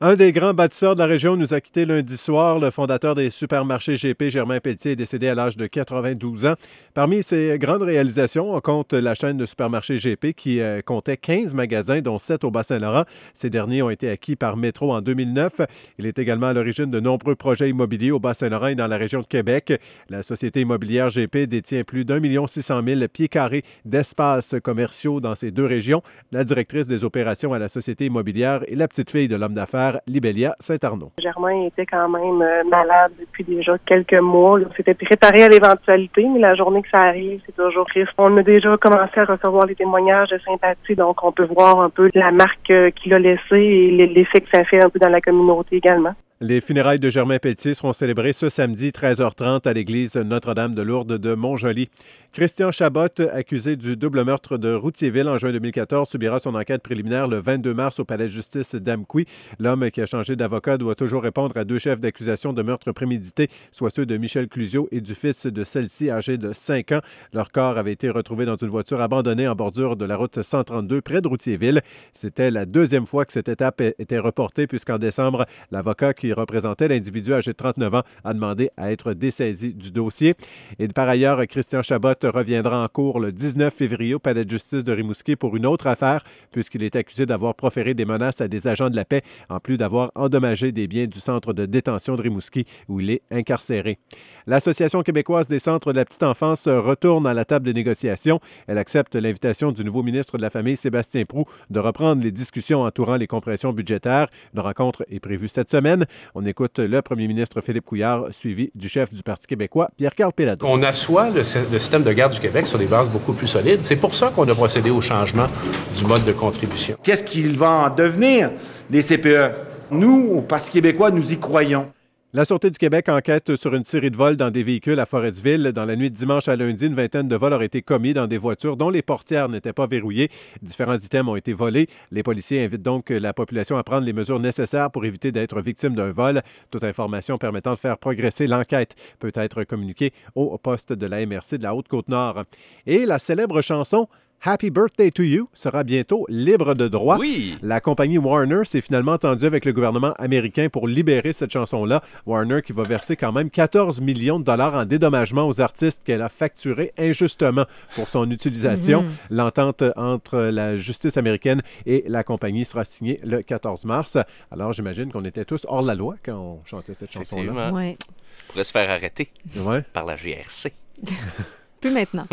Un des grands bâtisseurs de la région nous a quitté lundi soir. Le fondateur des supermarchés GP, Germain Pelletier, est décédé à l'âge de 92 ans. Parmi ses grandes réalisations, on compte la chaîne de supermarchés GP qui euh, comptait 15 magasins, dont 7 au Bas-Saint-Laurent. Ces derniers ont été acquis par Métro en 2009. Il est également à l'origine de nombreux projets immobiliers au Bas-Saint-Laurent et dans la région de Québec. La société immobilière GP détient plus d'un million six cent mille pieds carrés d'espaces commerciaux dans ces deux régions. La directrice des opérations à la société immobilière est la petite fille de l'homme d'affaires Saint-Arnaud. Germain était quand même euh, malade depuis déjà quelques mois. On s'était préparé à l'éventualité, mais la journée que ça arrive, c'est toujours triste. On a déjà commencé à recevoir les témoignages de sympathie, donc on peut voir un peu la marque euh, qu'il a laissée et l'effet que ça fait un peu dans la communauté également. Les funérailles de Germain Pelletier seront célébrées ce samedi 13h30 à l'église Notre-Dame de Lourdes de Montjoly. Christian Chabot, accusé du double meurtre de Routierville en juin 2014, subira son enquête préliminaire le 22 mars au palais de justice d'Amqui. L'homme qui a changé d'avocat doit toujours répondre à deux chefs d'accusation de meurtre prémédité, soit ceux de Michel Clusio et du fils de celle-ci, âgé de 5 ans. Leur corps avait été retrouvé dans une voiture abandonnée en bordure de la route 132 près de Routierville. C'était la deuxième fois que cette étape était reportée puisqu'en décembre, l'avocat qui représentait l'individu âgé de 39 ans a demandé à être dessaisi du dossier. Et par ailleurs, Christian Chabot reviendra en cours le 19 février au palais de justice de Rimouski pour une autre affaire, puisqu'il est accusé d'avoir proféré des menaces à des agents de la paix, en plus d'avoir endommagé des biens du centre de détention de Rimouski, où il est incarcéré. L'Association québécoise des centres de la petite enfance retourne à la table des négociations. Elle accepte l'invitation du nouveau ministre de la Famille, Sébastien Prou, de reprendre les discussions entourant les compressions budgétaires. Une rencontre est prévue cette semaine. On écoute le premier ministre Philippe Couillard, suivi du chef du Parti québécois, Pierre-Carl Péladeau. On assoit le, système de garde du Québec sur des bases beaucoup plus solides. C'est pour ça qu'on a procédé au changement du mode de contribution. Qu'est-ce qu'il va en devenir des CPE? Nous, au Parti québécois, nous y croyons. La Sûreté du Québec enquête sur une série de vols dans des véhicules à Forestville. Dans la nuit de dimanche à lundi, une vingtaine de vols auraient été commis dans des voitures dont les portières n'étaient pas verrouillées. Différents items ont été volés. Les policiers invitent donc la population à prendre les mesures nécessaires pour éviter d'être victime d'un vol. Toute information permettant de faire progresser l'enquête peut être communiquée au poste de la MRC de la Haute-Côte-Nord. Et la célèbre chanson Happy Birthday to You sera bientôt libre de droit. Oui. La compagnie Warner s'est finalement entendue avec le gouvernement américain pour libérer cette chanson-là. Warner qui va verser quand même 14 millions de dollars en dédommagement aux artistes qu'elle a facturés injustement pour son utilisation. Mhm. L'entente entre la justice américaine et la compagnie sera signée le 14 mars. Alors j'imagine qu'on était tous hors la loi quand on chantait cette chanson-là. Ouais. On pourrait se faire arrêter Ouais. par la GRC. Plus maintenant.